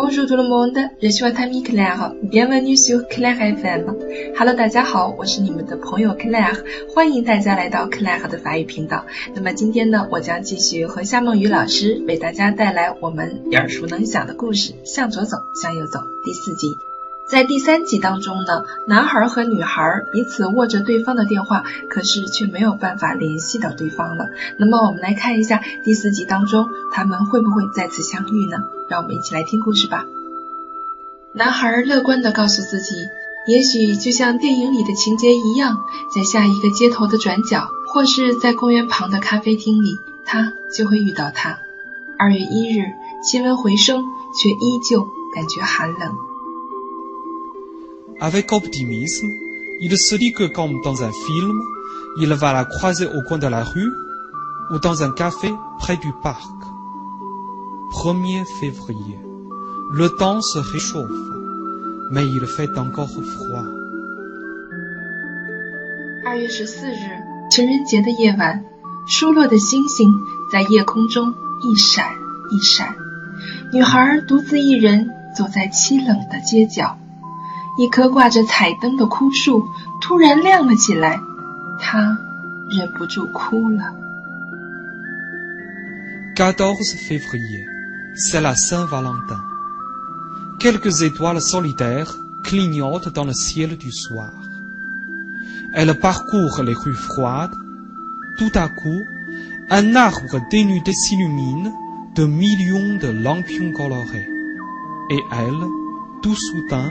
Bonjour tout le monde, je suis votre ami Claire. Bienvenue sur Claire FM. Hello, 大家好，我是你们的朋友 Claire，欢迎大家来到 Claire 的法语频道。那么今天呢，我将继续和夏梦雨老师为大家带来我们耳熟能详的故事《向左走，向右走》第四集。在第三集当中呢，男孩和女孩彼此握着对方的电话，可是却没有办法联系到对方了。那么我们来看一下第四集当中，他们会不会再次相遇呢？让我们一起来听故事吧。男孩乐观的告诉自己，也许就像电影里的情节一样，在下一个街头的转角，或是在公园旁的咖啡厅里，他就会遇到他。二月一日，气温回升，却依旧感觉寒冷。Avec optimisme, il se dit que comme dans un film, il va la croiser au coin de la rue ou dans un café près du parc. 1er février. Le temps se réchauffe, mais il fait encore froid. 2月14日，情人节的夜晚，疏落的星星在夜空中一闪一闪。女孩独自一人走在凄冷的街角。14 février, c'est la Saint-Valentin. Quelques étoiles solitaires clignotent dans le ciel du soir. Elles parcourent les rues froides. Tout à coup, un arbre dénudé s'illumine de millions de lampions colorés. Et elle, tout soudain,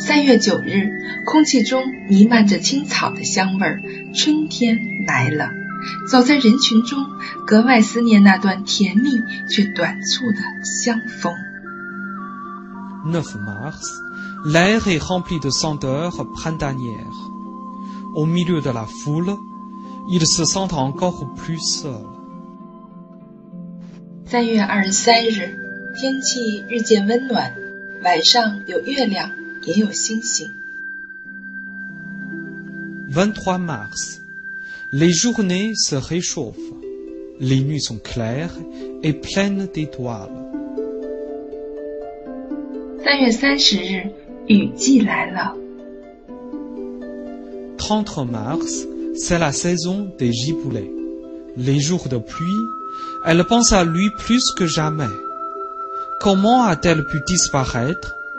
三月九日，空气中弥漫着青草的香味儿，春天来了。走在人群中，格外思念那段甜蜜却短促的相逢。Neuf mars, l'air est rempli de senteurs printanières. Au milieu de la foule, il se sent encore plus seul. 三月二十三日，天气日渐温暖，晚上有月亮。23 mars. Les journées se réchauffent. Les nuits sont claires et pleines d'étoiles. 3 mars, c'est la saison des giboulets Les jours de pluie, elle pense à lui plus que jamais. Comment a-t-elle pu disparaître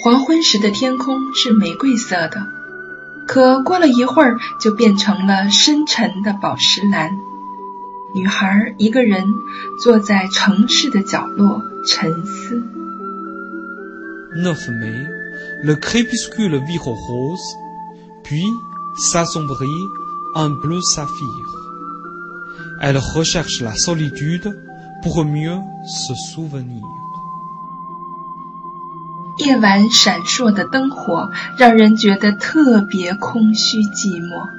黄昏时的天空是玫瑰色的，可过了一会儿就变成了深沉的宝石蓝。女孩一个人坐在城市的角落沉思。Le crépuscule vire rose, puis s'assombrit en bleu saphir. Elle recherche la solitude pour mieux se souvenir. 夜晚闪烁的灯火让人觉得特别空虚寂寞。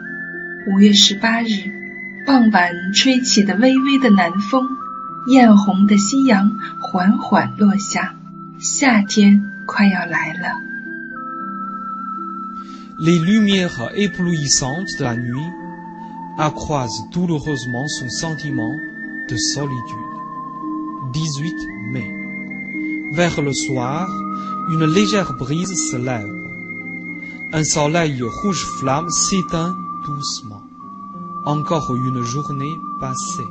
五月十八日，傍晚吹起的微微的南风，艳红的夕阳缓缓落下，夏天快要来了。Les lumières éblouissantes de la nuit accroissent douloureusement son sentiment de solitude. 18 mai, vers le soir. Une légère brise se lève. Un soleil rouge flamme s'éteint doucement. Encore une journée passée.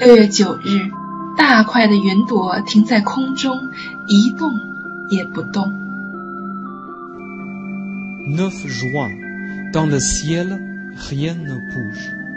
9 juin, dans le ciel, rien ne bouge.